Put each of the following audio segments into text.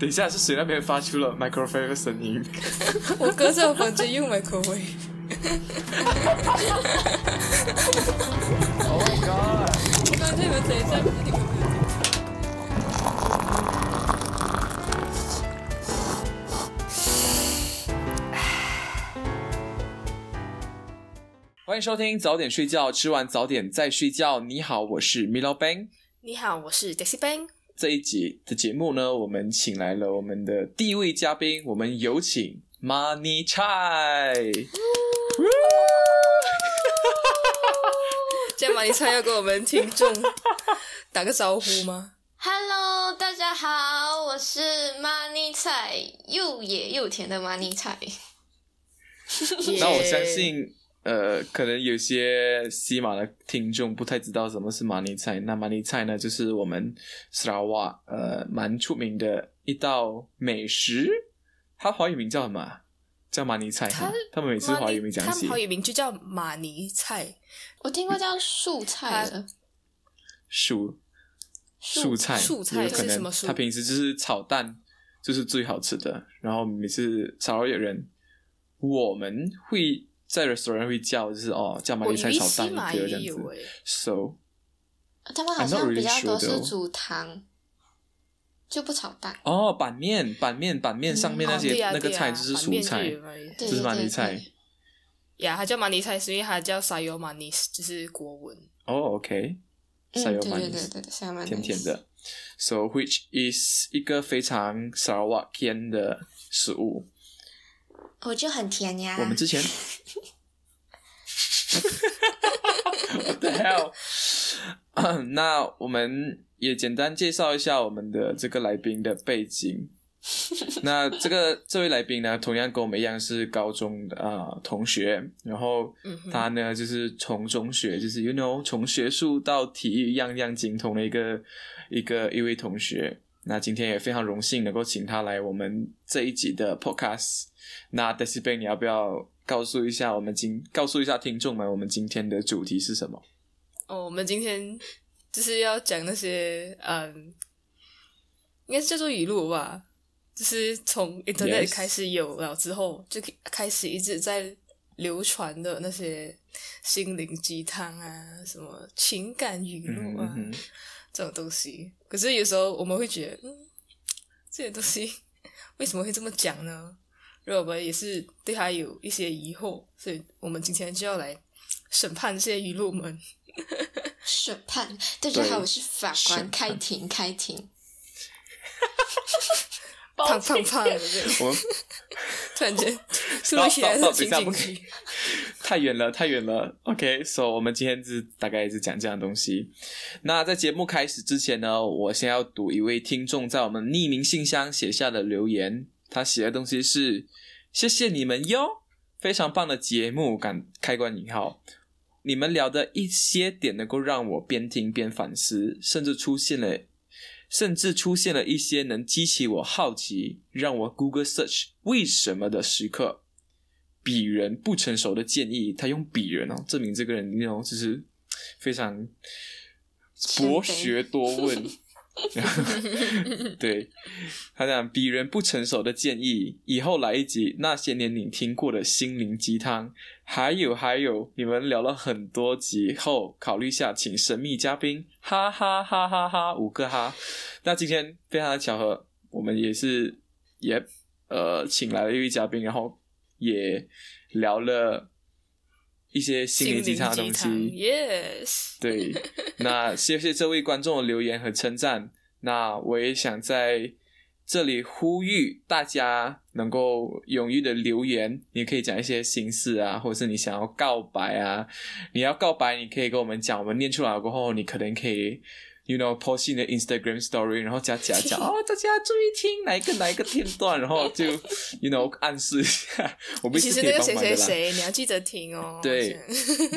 等一下，是谁那边发出了 microphone 的声音？我哥在我房间用 microphone。Oh my god！我刚才你们等一下，你们没有欢迎收听早点睡觉，吃完早点再睡觉。你好，我是 Milo Bang。你好，我是 Daisy Bang。这一集的节目呢，我们请来了我们的第一位嘉宾，我们有请 Money 菜。今天马尼菜要跟我们听众打个招呼吗？Hello，大家好，我是 Money 菜，又野又甜的 Money 菜。那我相信，呃，可能有些西马的听众不太知道什么是马尼菜。那马尼菜呢，就是我们沙拉瓦呃蛮出名的一道美食。它华语名叫什么啊？叫马尼菜哈。他们每次华语名讲起他们华语名就叫马尼菜。我听过叫素菜 的，素素菜，素菜可能是什么蔬它平时就是炒蛋，就是最好吃的。然后每次沙拉越人，我们会在 restaurant 会叫，就是哦叫马尼菜炒蛋这样子。，So 他们好像比较多是煮汤，就不炒蛋。哦，板面板面板面上面那些、那个菜就是蔬菜就，是马尼菜。呀，它叫马尼菜是因为它叫 sayo manis，就是国文。哦，OK，嗯，沙油对马尼斯对对对对，沙甜甜的。So which is 一个非常 Sarawakian 的食物。我就很甜呀。我们之前 What the hell？那我们也简单介绍一下我们的这个来宾的背景。那这个这位来宾呢，同样跟我们一样是高中的啊、同学，然后他呢就是从中学，就是 you know 从学术到体育样样精通的一个一个一位同学。那今天也非常荣幸能够请他来我们这一集的 podcast。那 d e c i b e 你要不要告诉一下我们今告诉一下听众们，我们今天的主题是什么？哦，我们今天就是要讲那些嗯，应该是叫做语录吧，就是从 Internet 开始有了之后，就开始一直在流传的那些心灵鸡汤啊，什么情感语录啊、这种东西。可是有时候我们会觉得，嗯，这些东西为什么会这么讲呢？然后我们也是对他有一些疑惑，所以我们今天就要来审判这些语录们。审判，大家好，我是法官，判开庭开庭。胖胖胖的这个，我们 突然间突如其来的情景剧。太远了，太远了。OK，so、我们今天是大概是讲这样东西。那在节目开始之前呢，我先要读一位听众在我们匿名信箱写下的留言。他写的东西是：谢谢你们哟，非常棒的节目，感开关引号。你们聊的一些点能够让我边听边反思，甚至出现了，甚至出现了一些能激起我好奇，让我 Google search 为什么的时刻。鄙人不成熟的建议，他用鄙人哦，证明这个人那种就是非常博学多问。对他讲鄙人不成熟的建议，以后来一集那些年你听过的心灵鸡汤，还有还有，你们聊了很多集后，考虑下请神秘嘉宾，哈哈哈哈哈，五个哈。那今天非常的巧合，我们也是也呃请来了一位嘉宾，然后也聊了一些心灵鸡汤的东西。，yes，对，那谢谢这位观众的留言和称赞。那我也想在这里呼吁大家能够勇于的留言，你可以讲一些心事啊，或者是你想要告白啊，你要告白，你可以跟我们讲，我们念出来过后，你可能可以。You know, post 你的 Instagram story，然后加加加 哦，大家注意听哪一个哪一个片段，然后 就 You know 暗示一下，我们其实那个谁。谁谁，你要记得听哦。对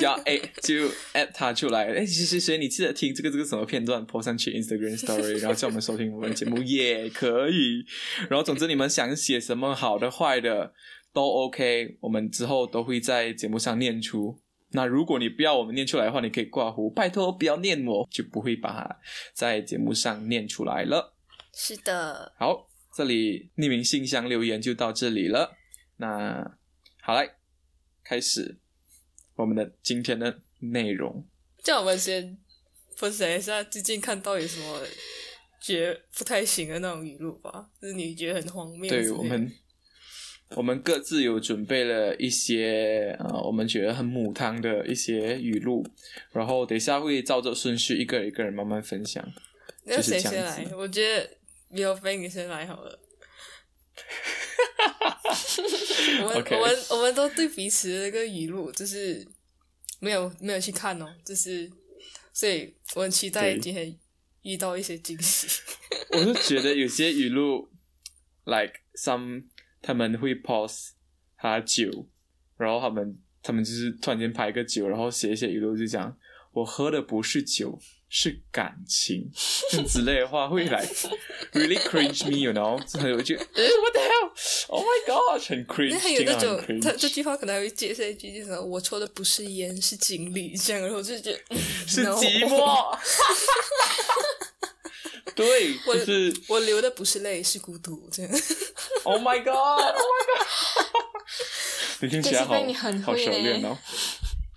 要哎就 at 他出来，哎谁谁谁，你记得听这个这个什么片段，播上去 Instagram Story，然后叫我们收听我们的节目也可以。然后总之你们想写什么好的坏的都 OK，我们之后都会在节目上念出。那如果你不要我们念出来的话，你可以挂胡，拜托不要念我，就不会把它在节目上念出来了。是的，好，这里匿名信箱留言就到这里了。那好来，开始我们的今天的内容。这样我们先分享一下最近看到有什么觉不太行的那种语录吧，就是你觉得很荒谬的。对我们，我们各自有准备了一些呃，我们觉得很母汤的一些语录，然后等一下会照着顺序一个一个人慢慢分享。那就是谁先来？我觉得 a n 你先来好了。我们 OK 我们我们都对彼此的那个语录就是没有没有去看哦，就是所以我很期待今天遇到一些惊喜。我是觉得有些语录，like some 他们会 pause 他酒，然后他们他们就是突然间拍一个酒，然后写一些语录，就讲我喝的不是酒，是感情，之类的话会来 really cringe me，you know，就很有觉得，呃，what the hell，oh my god，很 cringe，那还有那种他这句话可能还会接下一句，就是我抽的不是烟，是经历，这样，然后我就觉得 是寂寞，对，我就是我流的不是泪，是孤独，这样。Oh my god! Oh my god! 你听起来好你很好熟练哦。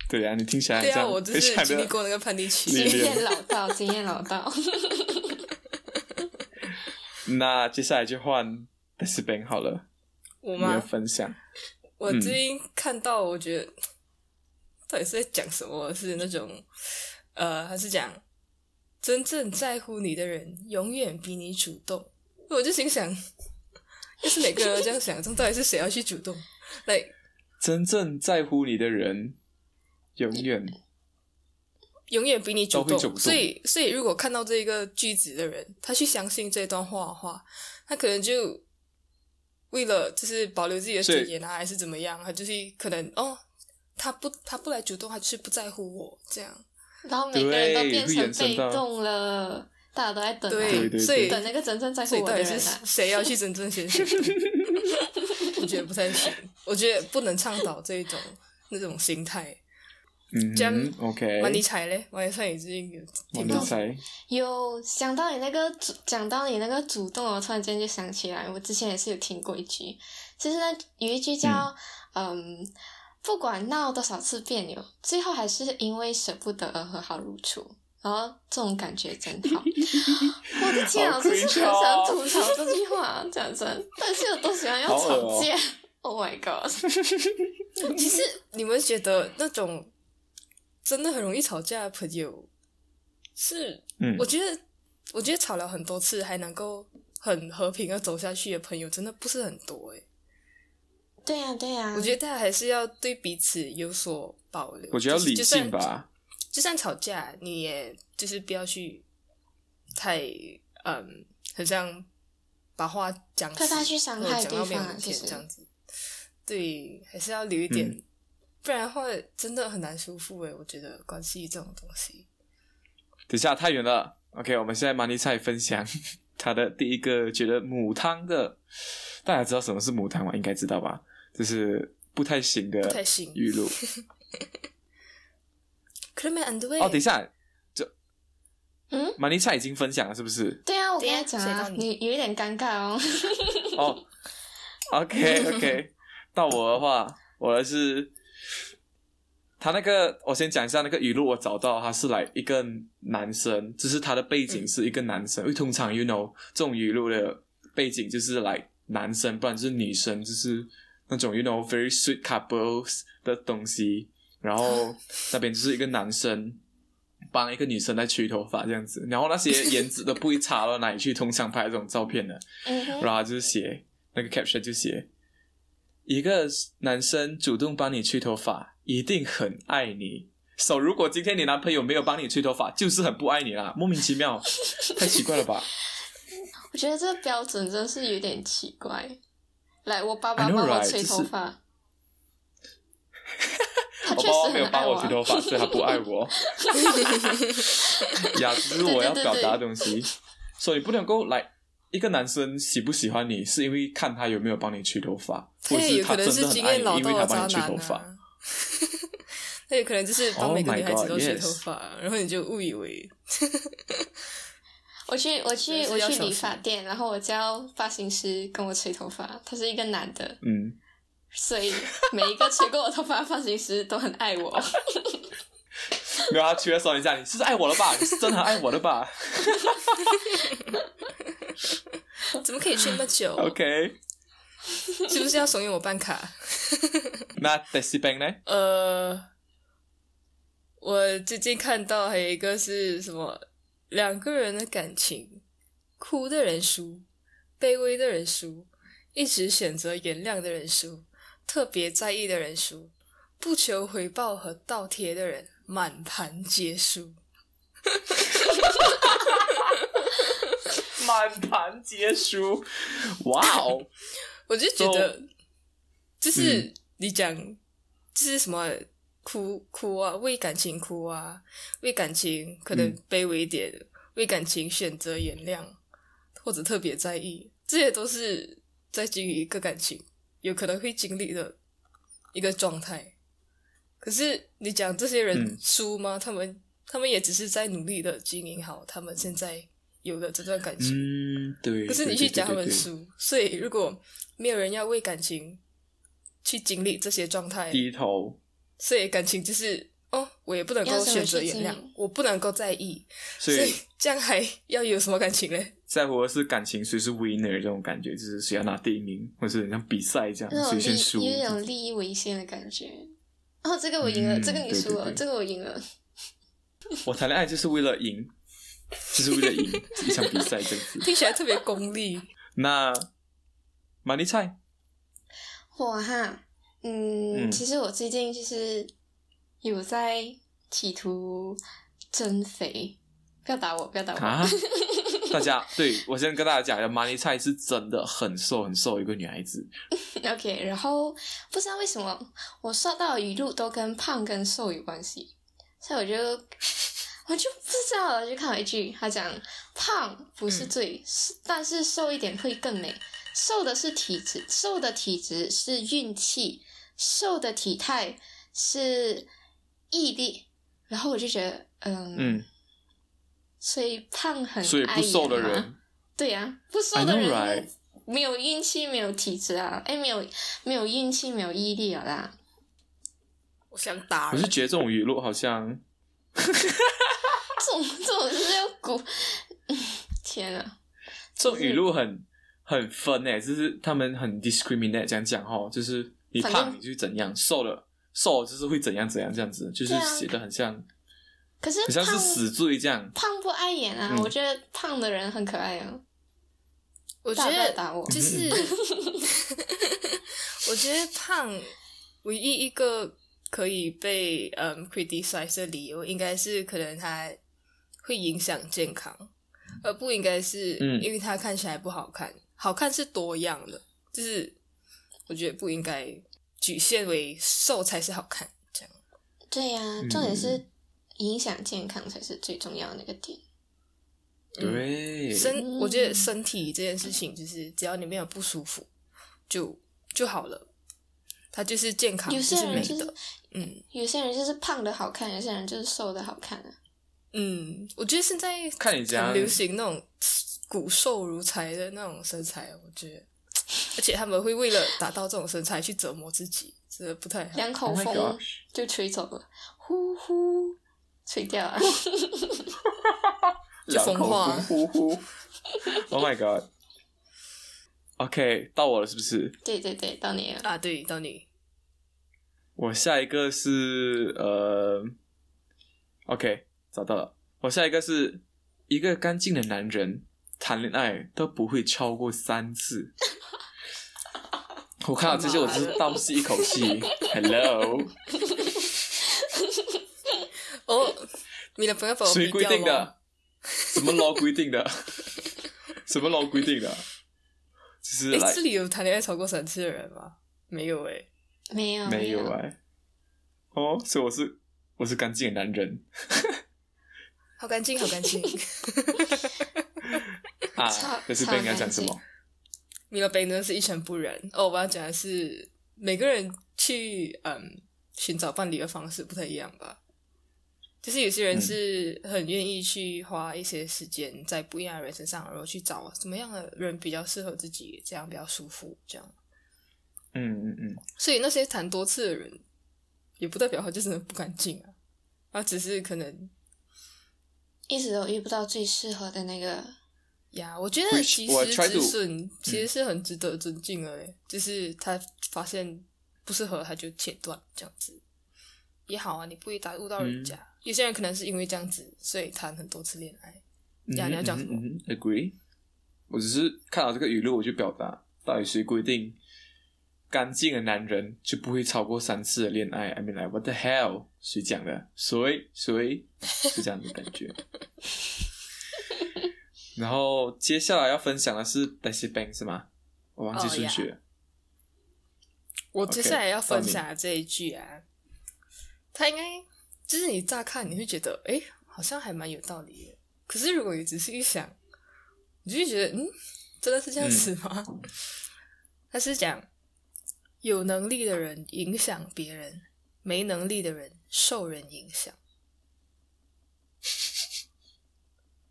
对呀、你听起来很对啊，我就是经历过那个叛逆历期。经验老道，经验老道。那接下来就换 b e s b a n 好了，我你的吗？分享。我最近看到，我觉得到底是在讲什么？是那种呃，还是讲真正在乎你的人永远比你主动？我就心想，要是每个人都这样想，这到底是谁要去主动？来，真正在乎你的人，永远永远比你主动。主动所以，所以如果看到这个句子的人，他去相信这段话的话，他可能就为了就是保留自己的尊严啊，还是怎么样，他就是可能哦，他不他不来主动，他就是不在乎我这样。然后每个人都变成被动了，大家都在等啊，对对所以等那个真正在乎我的所以到底是人啊。谁要去真正先行？我觉得不太行，我觉得不能倡导这一种那种心态。嗯这样，OK，马尼彩嘞，马尼彩已经有我听到有想到你那个主，讲到你那个主动，我突然间就想起来，我之前也是有听过一句，就是那有一句叫嗯不管闹多少次别扭，最后还是因为舍不得而和好如初。然后这种感觉真好，我的天啊，我真是很哦想吐槽这句话，讲真，但是有多喜欢要吵哦架、o h my god！其实你们觉得那种真的很容易吵架的朋友，是嗯我觉得，我觉得吵了很多次还能够很和平的走下去的朋友，真的不是很多诶。对呀、对呀、我觉得大家还是要对彼此有所保留。我觉得要理性吧。就算吵架，你也就是不要去太嗯，很像把话讲死，不要去伤害对方这样子。对，还是要留一点，嗯不然的话真的很难舒服诶。我觉得关系这种东西，等一下太远了，OK，我们现在马尼菜分享他的第一个觉得母汤的，大家知道什么是母汤吗？应该知道吧？就是不太行的。语录。可没 and 哦，等一下，就嗯，马尼莎已经分享了，是不是？对啊，我跟他讲啊你你有一点尴尬哦。哦，OK OK，到我的话，我的是他那个，我先讲一下那个语录，我找到他是来一个男生，就是他的背景是一个男生，因为通常 you know 这种语录的背景就是来男生，不然就是女生，就是那种 you know very sweet couples 的东西，然后那边就是一个男生。帮一个女生在吹头发这样子，然后那些颜值都不会差到哪里去。通常拍这种照片的，然后就是写那个 caption 就写一个男生主动帮你吹头发，一定很爱你。so, 如果今天你男朋友没有帮你吹头发，就是很不爱你啦，莫名其妙，太奇怪了吧？我觉得这个标准真是有点奇怪。来，我爸帮我 right？吹就是头发，他我确实爸爸没有帮很爱我吹头发，所以他不爱我。呀，这是我要表达的东西。所以不能够来一个男生喜不喜欢你，是因为看他有没有帮你吹头发，或者他可能是他真是经验的很爱你，因为他帮你吹头发。啊。他有可能就是帮 Oh 每个女孩子都吹头发然后你就误以为我去我去我去理发店，然后我叫发型师跟我吹头发，他是一个男的，嗯，所以每一个吹过我头发的发型师都很爱我。没有他去的时候，你是爱我了吧？你是真的很爱我的吧 怎么可以去那么久？？OK，是不是要怂恿我办卡？那 Daisy Bank 呢？呃，我最近看到还有一个是什么？两个人的感情，哭的人输，卑微的人输，一直选择原谅的人输，特别在意的人输，不求回报和倒贴的人满盘皆输。满盘皆输，哇哦！我就觉得，就是嗯你讲，就是什么哭哭啊，为感情哭啊，为感情可能嗯卑微一点，为感情选择原谅，或者特别在意，这些都是在经营一个感情有可能会经历的一个状态。可是你讲这些人嗯输吗？他们他们也只是在努力的经营好他们现在有的这段感情。嗯，对。可是你去讲他们，对对对输，所以如果没有人要为感情去经历这些状态，低头，所以感情就是哦，我也不能够选择原谅，我不能够在意，所以所以这样还要有什么感情嘞？在乎的是感情谁是 winner 这种感觉，就是谁要拿第一名，或是很像比赛这样，谁先输。有一种利益为先的感觉。哦，这个我赢了，嗯这个你输了，对对对这个我赢了。我谈恋爱就是为了赢，就是为了赢一场比赛这样子。听起来特别功利。那马尼菜，我哈，嗯，嗯其实我最近就是有在企图增肥，不要打我，不要打我。啊！大家对我先跟大家讲一下，马尼菜是真的很瘦很瘦一个女孩子，OK，然后不知道为什么我刷到的语录都跟胖跟瘦有关系，所以我就我就不知道了，就看了一句，他讲胖不是罪，是但是瘦一点会更美。瘦的是体质，瘦的体质是运气，瘦的体态是毅力。然后我就觉得，嗯，嗯，所以胖很所以不瘦的人，对呀、不瘦的人?没有运气，没有体质啊，哎，没有没有运气，没有毅力了啦。我想打人我是，觉得这种语录好像 这种这种就是要鼓，天啊！这种语录很很分诶，就是他们很 discriminate 这样讲哦，就是你胖你就怎样，瘦了瘦了就是会怎样怎样这样子，就是写的很像可是很像是胖死罪这样。胖不碍眼啊，嗯我觉得胖的人很可爱啊。我觉大不要得打我，就是，我觉得胖唯一一个可以被嗯 criticize 的理由，应该是可能它会影响健康，而不应该是嗯因为它看起来不好看。好看是多样的，就是我觉得不应该局限为瘦才是好看这样。对呀、嗯重点是影响健康才是最重要的那个点。对，身，嗯我觉得身体这件事情，就是只要你没有不舒服，就就好了。它就是健康，有就是美些人就是的。嗯有些人就是胖的好看，有些人就是瘦的好看啊。嗯，我觉得现在看你这样很流行那种骨瘦如柴的那种身材，我觉得，而且他们会为了达到这种身材去折磨自己，这不太好。两口 Oh 风就吹走了，呼呼，吹掉了。就风化两口呼呼呼。Oh my god。OK，到我了是不是？对对对，到你了。啊，对，到你，我下一个是呃，OK，找到了。我下一个是一个干净的男人谈恋爱都不会超过三次。我看到这些，我真是倒吸一口气。Hello，哦，你的朋友把我谁？规定的？什么 law 规定的？什么 law 规定的？就是哎，来这里有谈恋爱超过三次的人吗？没有哎。没有没有有哎、哦，所以我是我是干净的男人好干净，好干净。啊超。可是被人家讲什么？米勒贝呢是一尘不染。哦，我要讲的是每个人去嗯寻找伴侣的方式不太一样吧。就是有些人是很愿意去花一些时间在不一样的人身上，然后去找什么样的人比较适合自己，这样比较舒服，这样。嗯嗯嗯，所以那些谈多次的人，也不代表他就真的不干净啊，他只是可能一直都遇不到最适合的那个。呀，我觉得我时止损其实是很值得尊敬的诶，就是他发现不适合他就切断这样子也好啊，你不会打误到人家。有些人可能是因为这样子，所以谈很多次恋爱。呀嗯你要讲什么？Agree。我只是看到这个语录，我就表达，到底谁规定干净的男人就不会超过三次的恋爱？I mean like what the hell？谁讲的？谁谁是这样的感觉？然后接下来要分享的是 Bessie Bang 是吗？我忘记哦顺序了。我接下来要分享的这一句啊，他应该就是你乍看你会觉得，哎，好像还蛮有道理的。可是如果你仔细一想，你就会觉得，嗯，真的是这样子吗？他是讲，有能力的人影响别人，没能力的人受人影响。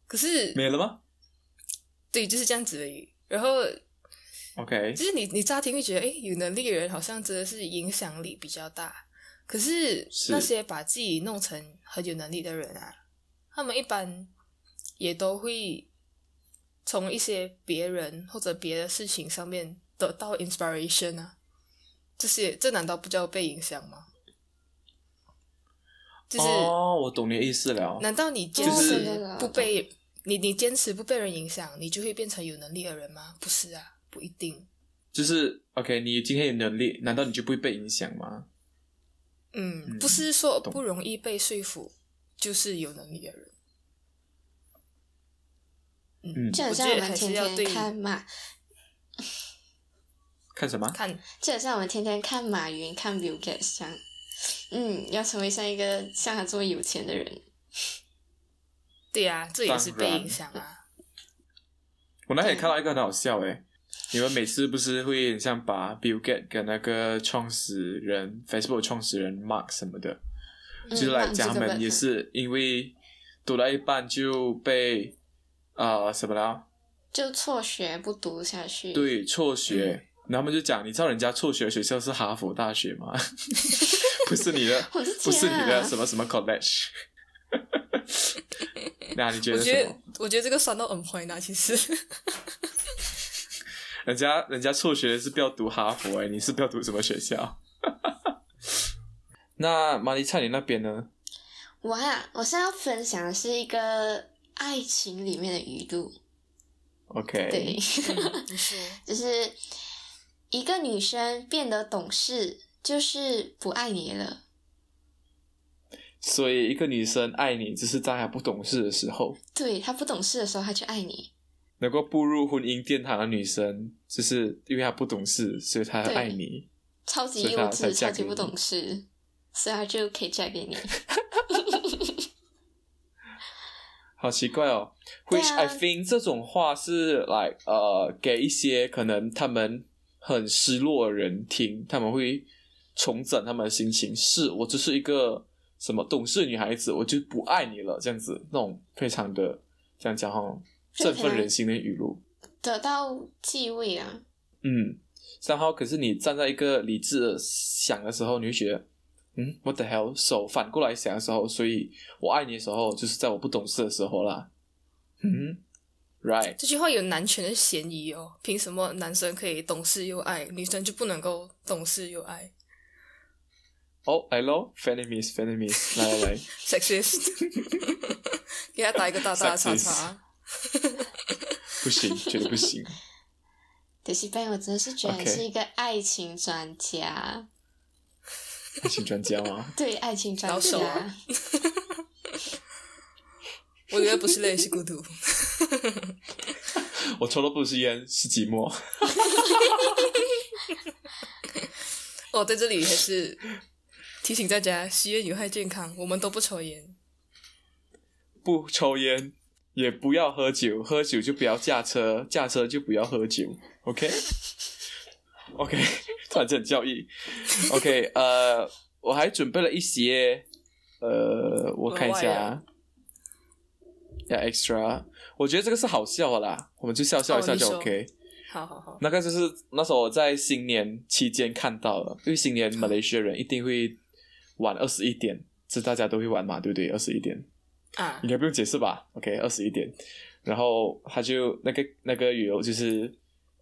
可是，没了吗对，就是这样子而已。然后？OK，就是你你乍听会觉得，哎，有能力的人好像真的是影响力比较大。可是是那些把自己弄成很有能力的人啊，他们一般也都会从一些别人或者别的事情上面得到 inspiration 啊。这些这难道不叫被影响吗？就是、哦，我懂你的意思了。难道你就是不被你你坚持不被人影响，你就会变成有能力的人吗？不是啊，不一定。就是 OK，你今天有能力，难道你就不会被影响吗？嗯，嗯不是说不容易被说服，就是有能力的人。嗯，就好像我们天天看马，看什么？看 就很像我们天天看马云、看 Bill Gates 这样。嗯，要成为像一个像他这么有钱的人，对呀、这也是被影响啊。我那天看到一个很好笑诶，你们每次不是会很像把 Bill Gates 跟那个创始人 Facebook 创始人 Mark 什么的，就是来讲他们也是因为读到一半就被啊、呃什么了，就辍学不读下去。，对辍学，然后他们就讲，你知道人家辍学的学校是哈佛大学吗？不是你的，不是你的什么什么 college。那你觉我觉得我觉得这个酸到很坏呢。其实，人家人家辍学是不要读哈佛哎、你是不要读什么学校？那玛丽菜你那边呢？我啊，我现在要分享的是一个爱情里面的语录。OK，对，就是一个女生变得懂事，就是不爱你了。所以一个女生爱你，只是在她不懂事的时候；对她不懂事的时候，她就爱你。能够步入婚姻殿堂的女生，就是因为她不懂事，所以她对爱你。超级幼稚，超级不懂事，所以她就可以嫁给你。好奇怪哦对，which 啊 I think 这种话是 like 呃给一些可能他们很失落的人听，他们会重整他们的心情。是我只是一个什么懂事女孩子，我就不爱你了，这样子那种非常的这样讲哈，振奋人心的语录。得到继位啊，嗯，然后可是你站在一个理智的想的时候，你会觉得，嗯，what the hell？手反过来想的时候，所以我爱你的时候，就是在我不懂事的时候啦。嗯，right，这句话有男权的嫌疑哦。凭什么男生可以懂事又爱，女生就不能够懂事又爱哦，来喽 f e n e m i s f e n e m i s 来来来，？sexist，给他打一个大大的叉叉。不行，绝对不行。德西班，我真的是觉得你是一个爱情专家爱情专家吗？对爱情专老手家啊。我觉得不是累，是孤独。我抽的不是烟，是寂寞。我 在这里还是提醒大家，吸烟有害健康，我们都不抽烟。不抽烟，也不要喝酒，喝酒就不要驾车，驾车就不要喝酒。OK，OK，、突然间很教育。OK，呃，我还准备了一些，呃，我看一下啊，要 extra，我觉得这个是好笑的啦，我们就笑笑一下就 OK。好好好，那个就是那时候我在新年期间看到了，因为新年马来西亚人一定会晚二十一点，这大家都会玩嘛，对不对？二十一点啊应，该不用解释吧？OK，二十一点，然后他就那个那个理由就是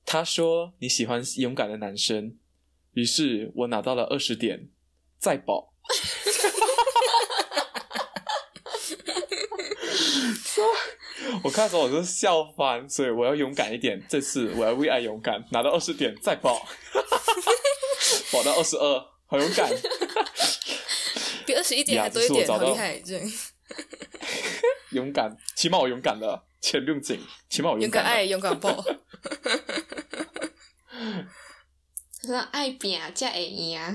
他说你喜欢勇敢的男生，于是我拿到了二十点，再保。我看的时候我就是笑翻，所以我要勇敢一点。这次我要为爱勇敢，拿到二十点再保，保到二十二，好勇敢。比二十一点还呀多一点，好厉害！这样 勇敢，起码我勇敢了，钱不用紧，起码我敢。勇敢爱，勇敢抱。说爱拼才会赢啊，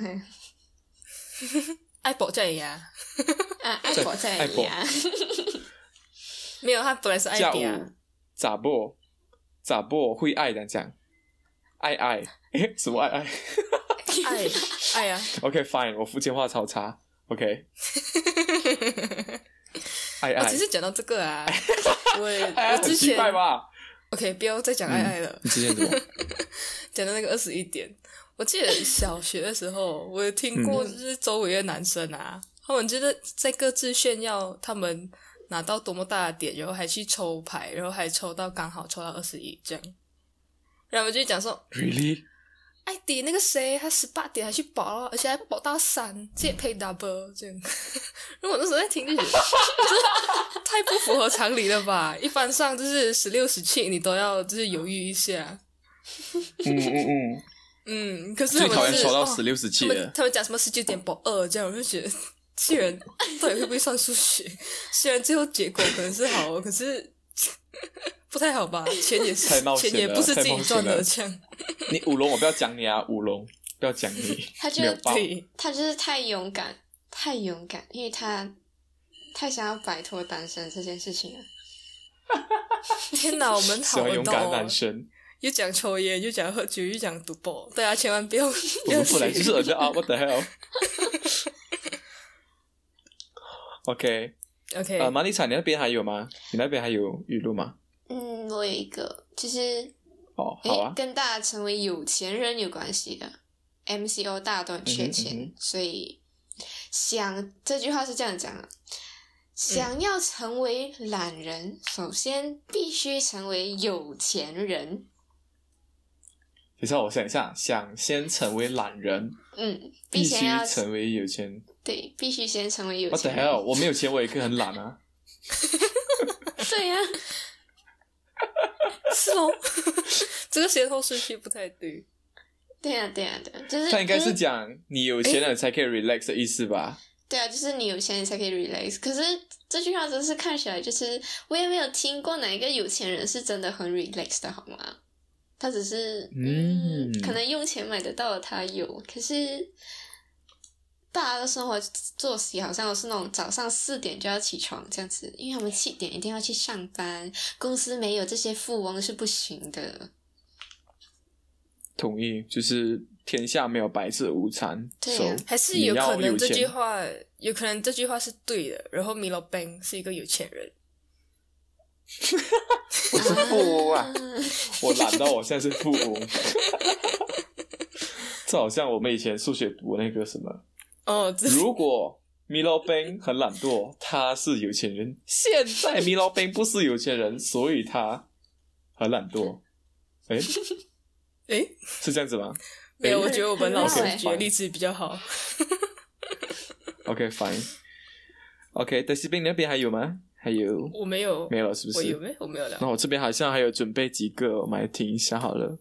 爱宝在呀，啊爱搏才会赢。没有，他本来是爱加比啊五，咋不咋不会爱的讲，爱爱，诶，什么爱爱爱爱呀，？OK fine，我福建话超差。OK，爱哦，爱其，实讲到这个啊，我我之前？OK，不要再讲爱爱了，你之前怎么？讲到那个二十一点，我记得小学的时候，我有听过，嗯。就是周围的男生啊，他们就是在各自炫耀他们拿到多么大的点，然后还去抽牌，然后还抽到刚好抽到二十一这样，然后我就讲说，Really？艾迪那个谁，他十八点还去保了，而且还保到三，这也配 double 这样。然后我那时候在听就觉得，这 太不符合常理了吧？一般上就是十六、十七，你都要就是犹豫一下。嗯嗯嗯，嗯，可是最讨厌他们是哦抽到十六十他们七的。他们讲什么十九点保二这样，我就觉得这些人到底会不会算数学？虽然最后结果可能是好，可是不太好吧？钱也是太冒险钱也不是自己了太冒险了赚的，这样 你舞龙，我不要讲你啊，舞龙，不要讲你，他就是。对。他就是太勇敢，太勇敢，因为他太想要摆脱单身这件事情了。天哪，我们喜好欢勇敢男生，又讲抽烟，又讲喝酒，又讲赌博，大家千万不要不我要们本来就是学。人家啊，what the hell？OK，OK，呃，马丽彩，你那边还有吗？你那边还有语录吗？嗯，我有一个，其实哦，好啊，跟大家成为有钱人有关系的。MCO 大家都很缺钱，嗯哼嗯所以想这句话是这样讲的：想要成为懒人，首先必须成为有钱人。等一下，我想一下，想先成为懒人，嗯，必须先成为有钱。对，必须先成为有钱人。hell？我没有钱，我也可以很懒啊。对呀、是哦，这个先后顺序不太对。对呀、对呀、对呀、就是他应该是嗯讲你有钱了才可以 relax 的意思吧？对啊，就是你有钱你才可以 relax。可是这句话真是看起来就是我也没有听过哪一个有钱人是真的很 relax 的好吗？他只是嗯嗯可能用钱买得到的他有，可是大家的生活作息好像都是那种早上四点就要起床这样子，因为他们七点一定要去上班，公司没有这些富翁是不行的。同意，就是天下没有白吃的午餐。对啊 so, 还是有可能这句钱话，有可能这句话是对的。然后 Milo Bang 是一个有钱人，我是富翁啊，我懒到我现在是富翁。这好像我们以前数学读那个什么，哦，如果 Milo Bang 很懒惰，他是有钱人。现在 Milo Bang 不是有钱人，所以他很懒惰。诶，诶，是这样子吗没有，诶我觉得我们老师举的例子比较好。？OK fine。OK，德西兵那边还有吗？还有我没有，没有了是不是？我有没？我没有那。我这边好像还有准备几个，我们来听一下好了。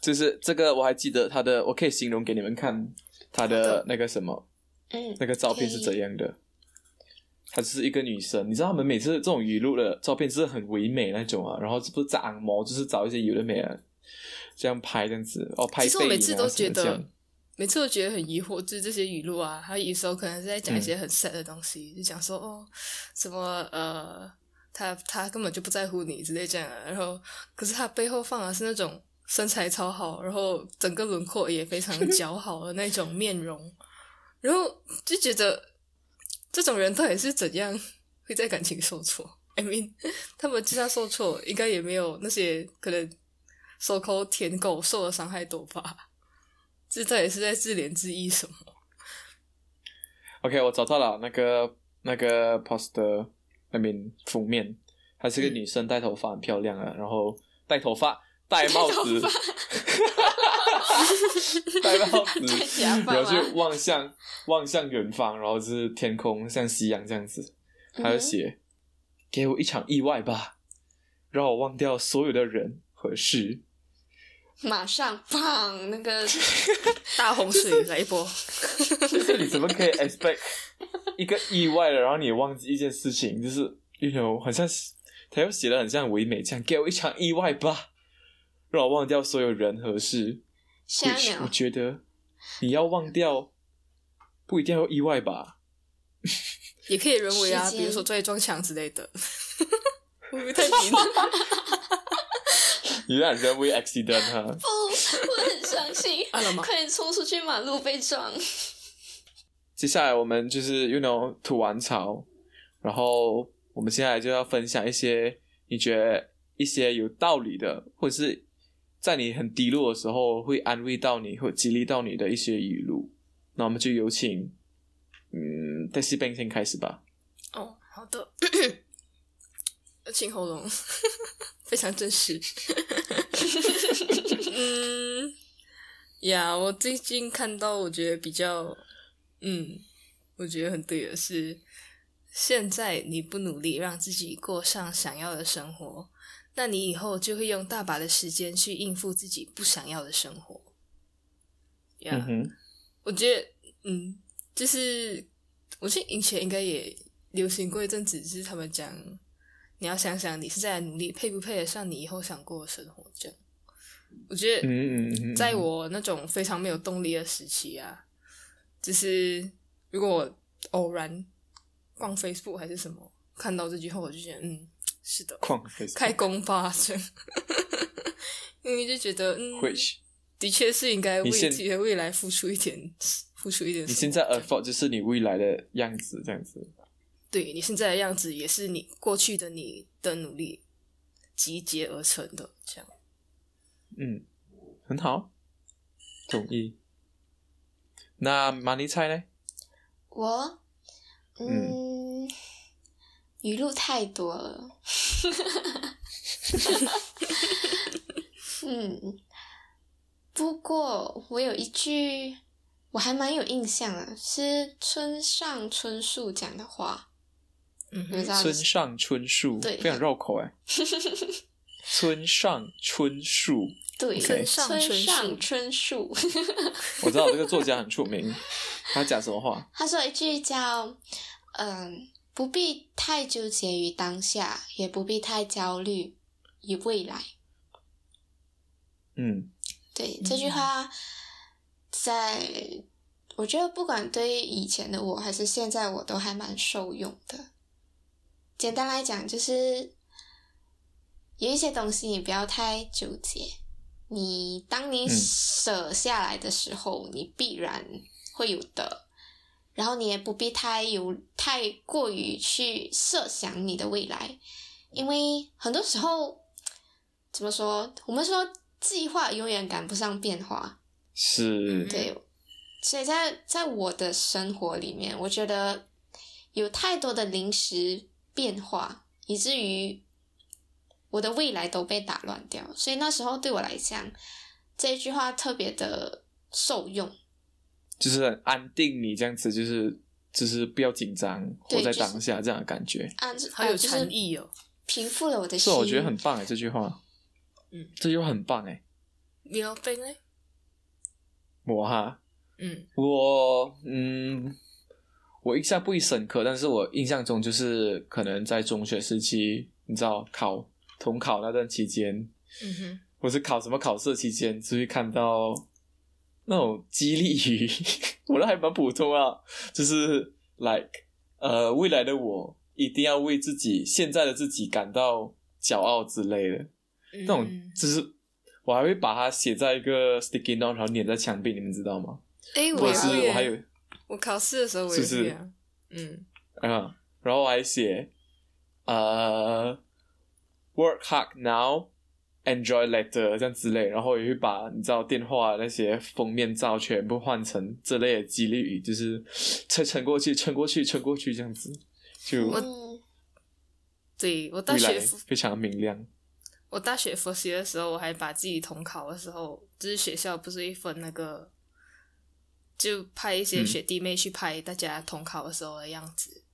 就是这个我还记得他的，我可以形容给你们看他的的那个什么嗯，那个照片是怎样的。她就是一个女生，你知道他们每次这种语录的照片是很唯美那种啊，然后这不是在按摩，就是找一些有的没的这样拍这样子。哦，拍其实我每次都觉得每次都觉得很疑惑，就是这些语录啊，他有时候可能是在讲一嗯。些很 sad 的东西，就讲说哦，什么呃，他他根本就不在乎你之类这样、啊，然后可是他背后放的是那种身材超好，然后整个轮廓也非常 姣好的那种面容，然后就觉得这种人到底是怎样会在感情受挫？I mean，他们就算受挫，应该也没有那些可能手口舔狗受的伤害多吧？这到底是在自怜自艾什么？OK，我找到了那个那个 poster 那边封面，她是个嗯女生，戴头发很漂亮啊，然后戴头发 戴帽子，戴帽子，戴帽子然后就望向望向远方，然后就是天空像夕阳这样子，他就写：“给我一场意外吧，让我忘掉所有的人和事。”马上放，那个 大洪水来一波，就是你怎么可以 expect 一个意外的，然后你忘记一件事情，就是 you know 好像是他又写的很像唯美这样，给我一场意外吧，让我忘掉所有人和事。下一 Which 我秒觉得你要忘掉，不一定要意外吧？也可以人为啊，比如说撞撞墙之类的，会不会太明？有点人为 accident 哈。不，我很伤心 快点冲出去马路被撞。接下来我们就是 you know 吐完槽，然后我们现在就要分享一些你觉得一些有道理的，或者是在你很低落的时候会安慰到你或激励到你的一些语录。那我们就有请嗯 d e c i b a n 先开始吧。哦，好的，清喉咙，非常真实。嗯，呀，我最近看到，我觉得比较，嗯，我觉得很对的是，现在你不努力让自己过上想要的生活，那你以后就会用大把的时间去应付自己不想要的生活。呀、嗯哼，我觉得，嗯，就是我记得以前应该也流行过一阵子，就是他们讲，你要想想你是在努力，配不配得上你以后想过的生活。这样，我觉得，在我那种非常没有动力的时期啊，就是如果我偶然逛 Facebook 还是什么，看到这句话，我就觉得，嗯，是的，矿开工发生，因为就觉得，嗯，会，的确是应该为自己的未来付出一点，付出一点。你现在 afford 就是你未来的样子这样子。对你现在的样子，也是你过去的你的努力集结而成的。这样，嗯，很好，同意。那马尼菜呢？我，嗯，语录太多了。嗯，不过我有一句我还蛮有印象的，是村上春树讲的话，嗯哼，你知道村上春树，对非常绕口哎。村上春树，对，村上春树村上春树，我知道这个作家很出名。他讲什么话？他说一句叫“嗯，不必太纠结于当下，也不必太焦虑于未来”。嗯对这句话，在我觉得不管对以前的我还是现在我都还蛮受用的。简单来讲，就是有一些东西你不要太纠结，你当你嗯舍下来的时候，你必然会有的。然后你也不必太有太过于去设想你的未来，因为很多时候怎么说，我们说计划永远赶不上变化，是嗯对，所以在在我的生活里面，我觉得有太多的临时变化，以至于我的未来都被打乱掉。所以那时候对我来讲，这一句话特别的受用。就是很安定你这样子，就是就是不要紧张，活在当下这样的感觉。安好有禅意哦。平复了我的心是，心。我觉得很棒哎，这句话，嗯，这句话很棒哎。你要背呢？我哈，嗯我嗯，我印象不会深刻，但是我印象中就是可能在中学时期，你知道考统考那段期间，嗯哼，或是考什么考试期间，就会看到那种激励语，我的还蛮普通啊，就是 like 呃，未来的我一定要为自己现在的自己感到骄傲之类的，那种嗯就是我还会把它写在一个 sticky note，然后粘在墙壁，你们知道吗？哎，我还有我考试的时候我也是不是？会啊。嗯，嗯，然后我还写呃，work hard now，enjoy later 这样之类，然后也会把你知道电话那些封面照全部换成这类的激励语，就是撑撑过去，撑过去，撑过去这样子，就我，对我大学非常明亮。我大学复习的时候，我还把自己统考的时候，就是学校不是一分那个，就派一些嗯。学弟妹去拍大家统考的时候的样子，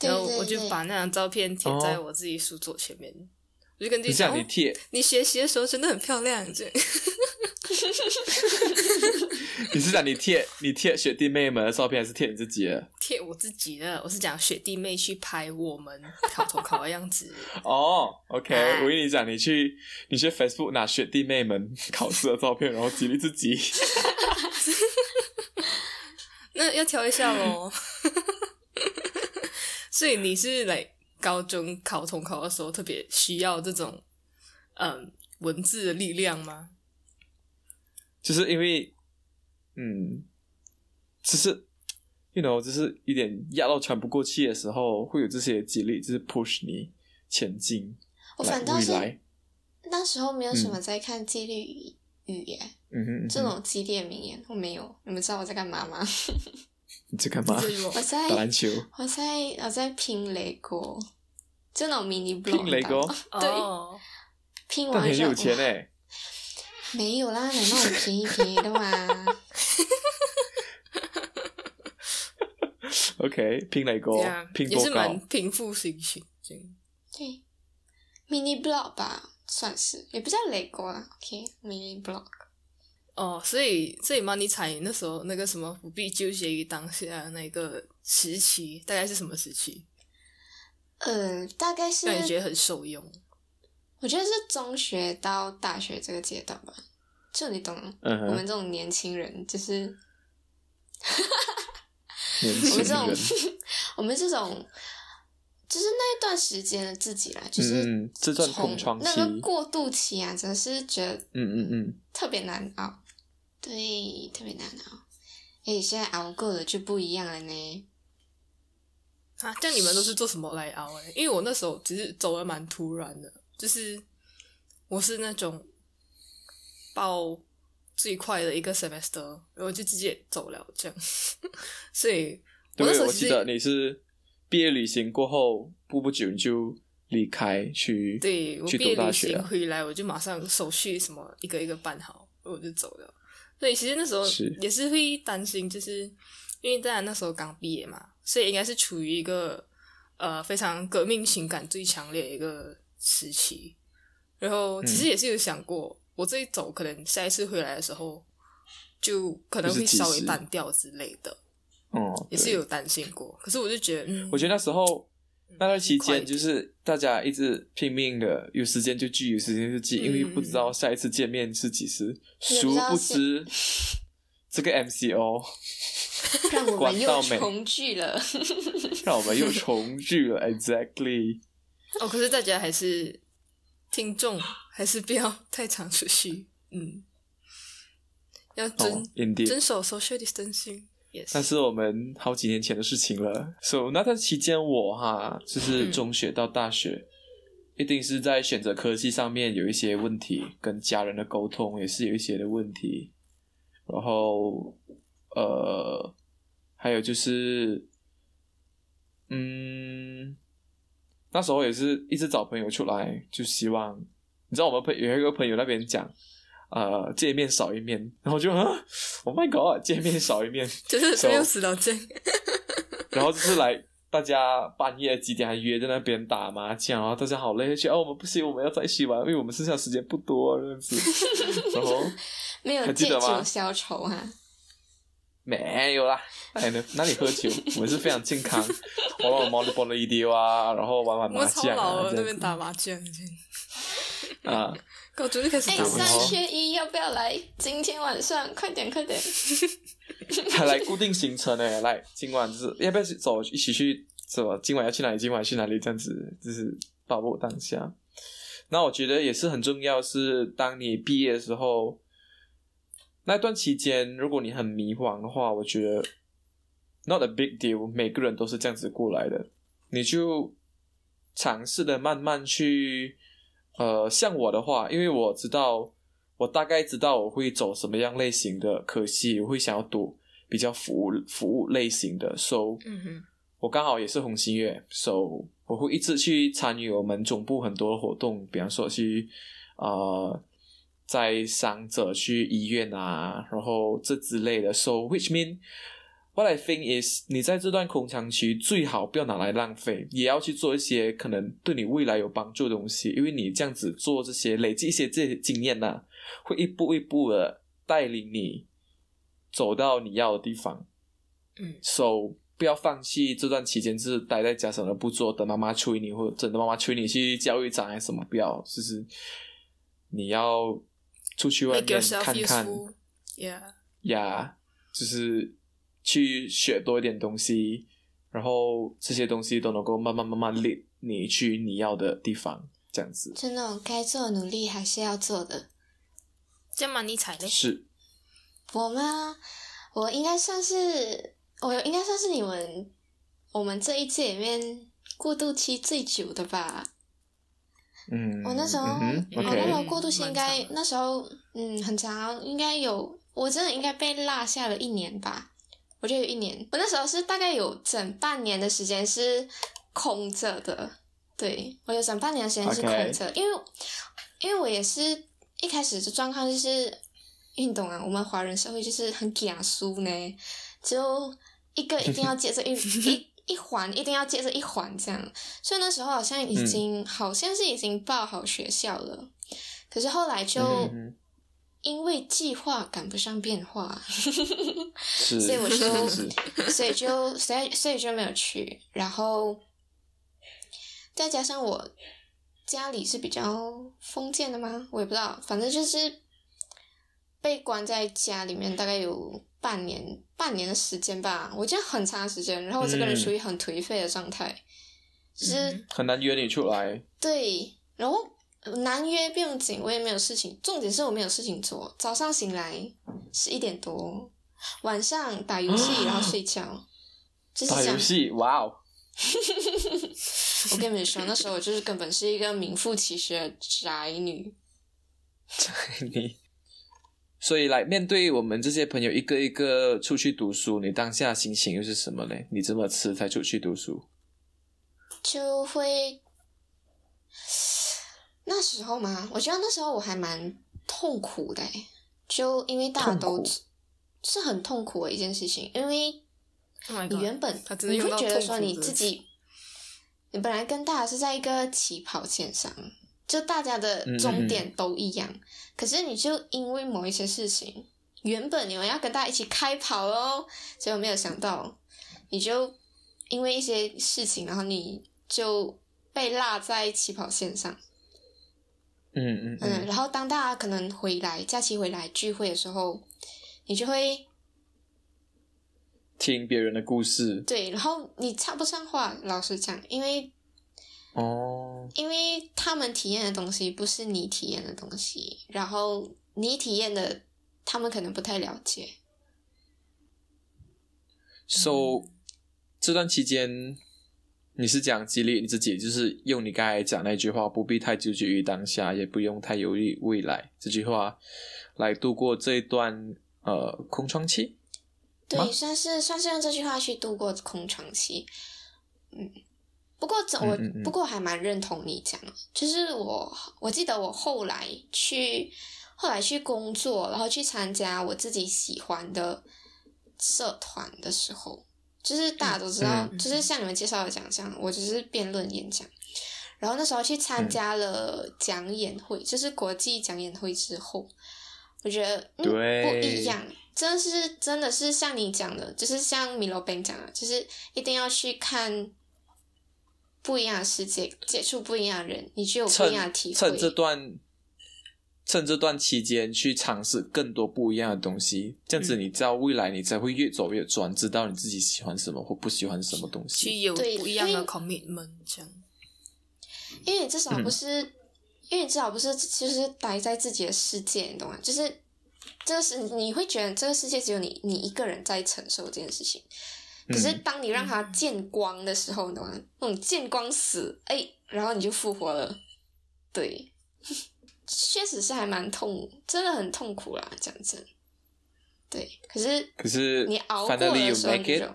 对然后我就把那张照片贴在哦。我自己书桌前面，我就跟自你讲，哦你贴，你学习的时候真的很漂亮，这 你是讲你贴你贴学弟妹们的照片，还是贴你自己的？贴我自己的，我是讲学弟妹去拍我们考统考的样子，哦，OK，啊我跟你讲，你去你去 Facebook 拿学弟妹们考试的照片，然后激励自己。那要挑一下喽。所以你是来高中考统考的时候特别需要这种嗯文字的力量吗？就是因为，嗯，只是，you know，就是一点压到喘不过气的时候，会有这些激励，就是 push 你前进。我反倒是，那时候没有什么在看激励语语言，嗯哼，嗯哼这种激励的名言我没有。你们知道我在干嘛吗？你在干嘛？我我在打篮球，我在我在拼雷果，就那种 mini blog 拼雷果，对哦，拼完很有钱哇哎。没有啦，买那种便宜便宜的嘛。OK，拼雷这果样，拼多高也是蛮？平复心情。这样对，mini blog 吧，算是也不叫雷果啦。OK，mini blog。哦，所以所以嘛，你猜那时候那个什么不必纠结于当下的那个时期，大概是什么时期，呃，大概是让你觉得很受用？我觉得是中学到大学这个阶段吧。就你懂，我们这种年轻人，就是 我们这种，我们这种，就是那一段时间的自己啦，就是嗯，这段从空窗期。那，个过渡期啊，真的是觉得嗯嗯嗯，特别难熬，对，特别难熬。诶，现在熬过了就不一样了呢。啊，这样你们都是做什么来熬诶？因为我那时候只是走的蛮突然的，就是我是那种报最快的一个 semester，然后就直接走了这样，所以我那对，时候其实我记得你是毕业旅行过后不不久你就离开去去对我毕业旅行回来，我就马上手续什么一个一个办好，我就走了。所以其实那时候也是会担心，就是因为当然那时候刚毕业嘛，所以应该是处于一个呃非常革命情感最强烈的一个时期。然后其实也是有想过，我这一走，可能下一次回来的时候，就可能会稍微单调之类的，哦，对也是有担心过。可是我就觉得，嗯，我觉得那时候那段期间，就是大家一直拼命的，有时间就聚，有时间就聚，因为不知道下一次见面是几时。殊不知 这个 MCO 让我们又重聚了。让我们又重聚了，exactly。哦，可是大家还是听众，还是不要太常出去，嗯，要遵、遵守 social distancing。Yes，那是我们好几年前的事情了。So 那段期间，我哈就是嗯中学到大学，一定是在选择科技上面有一些问题，跟家人的沟通也是有一些的问题。然后呃，还有就是，嗯，那时候也是一直找朋友出来，就希望你知道我们朋有一个朋友那边讲。呃，见面少一面，然后就啊，Oh my God，见面少一面，就是没有死到这，然后就是来大家半夜几点还约在那边打麻将，然后大家好累，就觉得哦我们不行，我们要在一起玩，因为我们剩下时间不多这样子。然后 没有借还记得吗酒消愁啊！没有啦，哎哪哪里喝酒？我们是非常健康，玩玩毛利波的 ED 啊，然后玩玩麻将老了，啊，这样子那边打麻将，啊，高中就开始哎，三。缺一，要不要来？今天晚上快点快点！还 来固定行程呢，来今晚就是要不要走一起去什么？今晚要去哪里？今晚去哪里？这样子就是把握当下。那我觉得也是很重要，是当你毕业的时候，那段期间，如果你很迷惘的话，我觉得 not a big deal，每个人都是这样子过来的，你就尝试的慢慢去，呃，像我的话，因为我知道，我大概知道我会走什么样类型的科系，我会想要读比较服务服务类型的，so，嗯哼，我刚好也是红星月，so 我会一直去参与我们总部很多活动，比方说去呃在伤者去医院啊，然后这之类的，so which mean what I think is 你在这段空窗期最好不要拿来浪费，也要去做一些可能对你未来有帮助的东西，因为你这样子做这些累积一些这些经验呐、会一步一步的带领你走到你要的地方。嗯，so 不要放弃这段期间，就是待在家什么不做，等妈妈催你，或者等妈妈催你去教育长还是什么，不要，就是你要出去外面看看 useful. Yeah. 呀就是去学多一点东西，然后这些东西都能够慢慢慢慢领你去你要的地方，这样子就那种该做的努力还是要做的。这样嘛，你踩嘞？是我吗？我应该算是，我应该算是你们我们这一届里面过渡期最久的吧。嗯，我那时候，我那时候过渡期应该那时候嗯很长，应该有我真的应该被落下了一年吧。我觉得有一年，我那时候是大概有整半年的时间是空着的。对我有整半年的时间是空着因为因为我也是一开始的状况就是运动啊，我们华人社会就是很假书呢，就一个一定要接着 一一一环，一定要接着一环这样。所以那时候好像已经、好像是已经报好学校了，可是后来就因为计划赶不上变化，所以我就所以就所以所以就没有去，然后再加上我家里是比较封建的吗？我也不知道，反正就是被关在家里面，大概有半年半年的时间吧，我觉得很长时间，然后我这个人嗯处于很颓废的状态，就是。嗯很难约你出来。对，然后呃难约不用紧，我也没有事情，重点是我没有事情做。早上醒来十一点多，晚上打游戏，然后睡觉，就是。打游戏，哇哦！我跟你们说，那时候我就是根本是一个名副其实的宅女。宅女，所以来面对我们这些朋友一个一个出去读书，你当下心情又是什么呢？你这么迟才出去读书，就会那时候嘛，我觉得那时候我还蛮痛苦的欸，就因为大家都是很痛苦的一件事情，因为 Oh 你！原本你会觉得说你自己，你本来跟大家是在一个起跑线上，就大家的终点都一样，可是你就因为某一些事情，原本你们要跟大家一起开跑哦，结果没有想到，你就因为一些事情，然后你就被落在起跑线上。嗯嗯嗯，嗯，然后当大家可能回来假期回来聚会的时候，你就会听别人的故事。对，然后你插不上话，老实讲，因为哦，因为他们体验的东西不是你体验的东西，然后你体验的，他们可能不太了解。So 这段期间，你是讲激励你自己，就是用你刚才讲那句话，不必太纠结于当下，也不用太犹豫未来这句话，来度过这一段呃空窗期。对，算是算是用这句话去度过空窗期。嗯，不过这我嗯嗯嗯不过还蛮认同你讲的，就是我我记得我后来去后来去工作，然后去参加我自己喜欢的社团的时候，就是大家都知道，嗯就是像你们介绍的讲这样，我只是辩论演讲。然后那时候去参加了讲演会，就是国际讲演会之后，我觉得、嗯、不一样，真的是真的是像你讲的，就是像米罗宾讲的，就是一定要去看不一样的世界，接触不一样的人，你就有不一样的体会。趁趁这段趁这段期间去尝试更多不一样的东西，这样子嗯你知道未来你才会越走越专，知道你自己喜欢什么或不喜欢什么东去西。有对不一样的因为 commitment，这样。因为你至少嗯不是，因为你至少不是就是待在自己的世界，你懂吗？就是这个是你会觉得这个世界只有你你一个人在承受这件事情，可是当你让它见光的时候你懂吗，那种见光死，哎，然后你就复活了。对，确实是还蛮痛，真的很痛苦啦，讲真。对，可是可是你熬过的 finally you 时候 make 你就。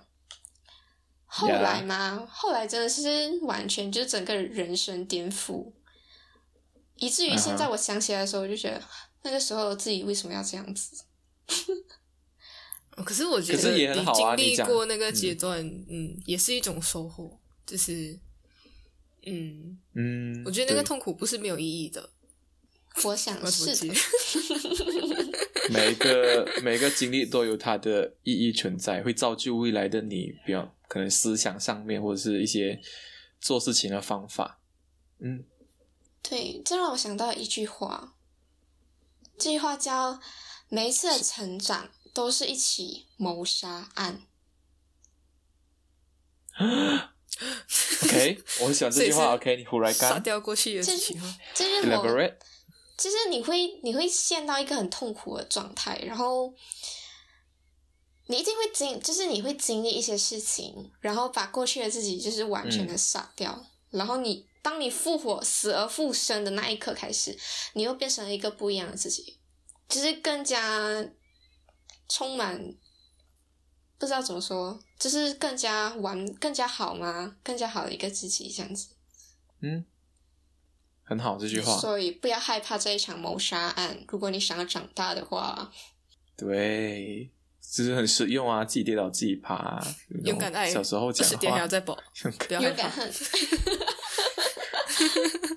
后来吗？后来真的是完全就是整个人生颠覆，以至于现在我想起来的时候，我就觉得那个时候自己为什么要这样子？哦可是我觉得可是也很好啊经历过那个阶段，嗯也是一种收获。就是，嗯，嗯，我觉得那个痛苦不是没有意义的。我想 是的，？每一个每一个经历都有它的意义存在，会造就未来的你，比较可能思想上面或者是一些做事情的方法。嗯，对，这让我想到一句话，这句话叫“每一次的成长都是一起谋杀案 OK，我很喜欢这句话。OK，你忽然杀干掉过去的这自己吗？”，这是我 elaborate，就是你会你会陷到一个很痛苦的状态，然后你一定会经，就是你会经历一些事情，然后把过去的自己就是完全的杀掉，然后你当你复活、死而复生的那一刻开始，你又变成了一个不一样的自己，就是更加充满。不知道怎么说，就是更加完、更加好吗？更加好的一个自己，这样子。嗯，很好这句话。所以不要害怕这一场谋杀案。如果你想要长大的话，对，就是很实用啊，自己跌倒自己爬啊。勇敢爱，小时候二十讲的话要，再保，勇敢不要害怕。勇敢恨。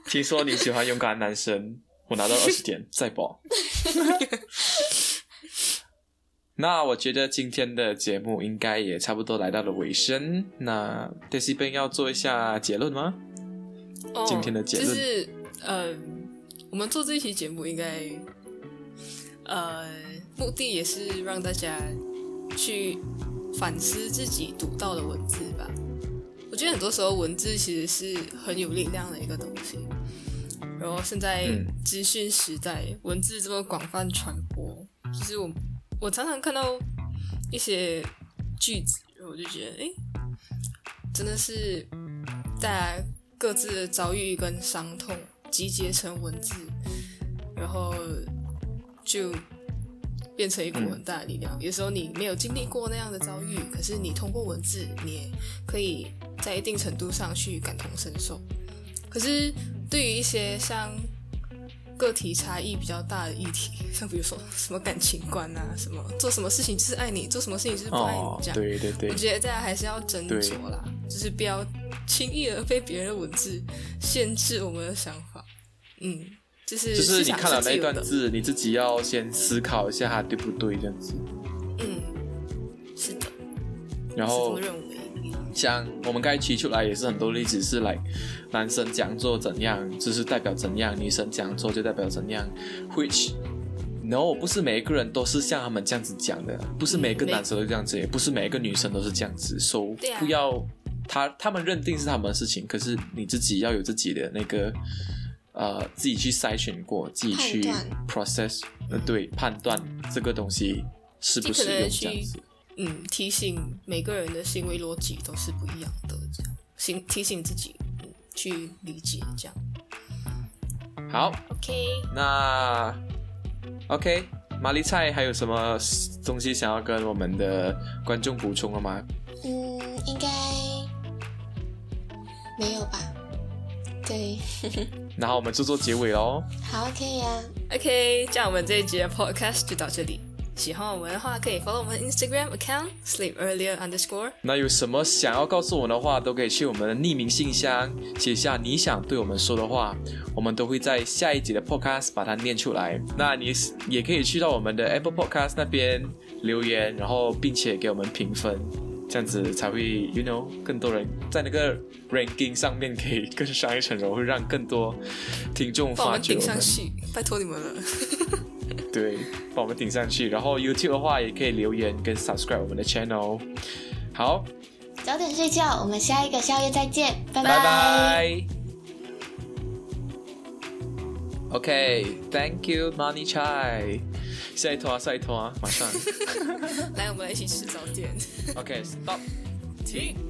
听说你喜欢勇敢的男生，我拿到二十点 再保。那我觉得今天的节目应该也差不多来到了尾声。那 Daisy Ben 要做一下结论吗？哦今天的结论就是，呃，我们做这一期节目应该，呃，目的也是让大家去反思自己读到的文字吧。我觉得很多时候文字其实是很有力量的一个东西。然后现在嗯资讯时代，文字这么广泛传播，其实我我常常看到一些句子，然后我就觉得，哎，真的是大家各自的遭遇跟伤痛集结成文字，然后就变成一股很大的力量。有时候你没有经历过那样的遭遇，可是你通过文字，你也可以在一定程度上去感同身受。可是对于一些像个体差异比较大的议题，像比如说什么感情观啊，什么做什么事情就是爱你，做什么事情就是不爱你哦这，样。对对对我，觉得大家还是要斟酌啦，就是不要轻易的被别人的文字限制我们的想法。嗯，就是就是你看了那一段字，你自己要先思考一下它对不对这样子。嗯，是的，然后。像我们刚才提出来也是很多例子是来，男生讲做怎样，就是代表怎样；女生讲做就代表怎样。Which no，不是每一个人都是像他们这样子讲的，不是每个男生都这样子，也不是每一个女生都是这样子。So 啊不要他他们认定是他们的事情，可是你自己要有自己的那个呃，自己去筛选过，自己去 process，呃，对，判断这个东西是不尽可能适用这样子。嗯，提醒每个人的行为逻辑都是不一样的，这样醒提醒自己，嗯，去理解这样。好，OK，那 OK，玛丽菜还有什么东西想要跟我们的观众补充了吗？嗯，应该没有吧？对，然后我们就做结尾喽。好，可以啊。OK，这样我们这一集的 Podcast 就到这里。喜欢我们的话，可以 follow 我们的 Instagram account sleep earlier underscore。那有什么想要告诉我们的话，都可以去我们的匿名信箱写下你想对我们说的话，我们都会在下一集的 Podcast 把它念出来。那你也可以去到我们的 Apple Podcast 那边留言，然后并且给我们评分，这样子才会 you know 更多人在那个 ranking 上面可以更上一层楼，会让更多听众帮我们顶。上去，拜托你们了。对，帮我们顶上去。然后 YouTube 的话，也可以留言跟 subscribe 我们的 channel。好，早点睡觉，我们下一个宵夜再见，拜拜拜。OK，Thank、you Money Chai。下一拖啊，下一拖啊，马上。来，我们来一起吃早点。OK，Stop、听。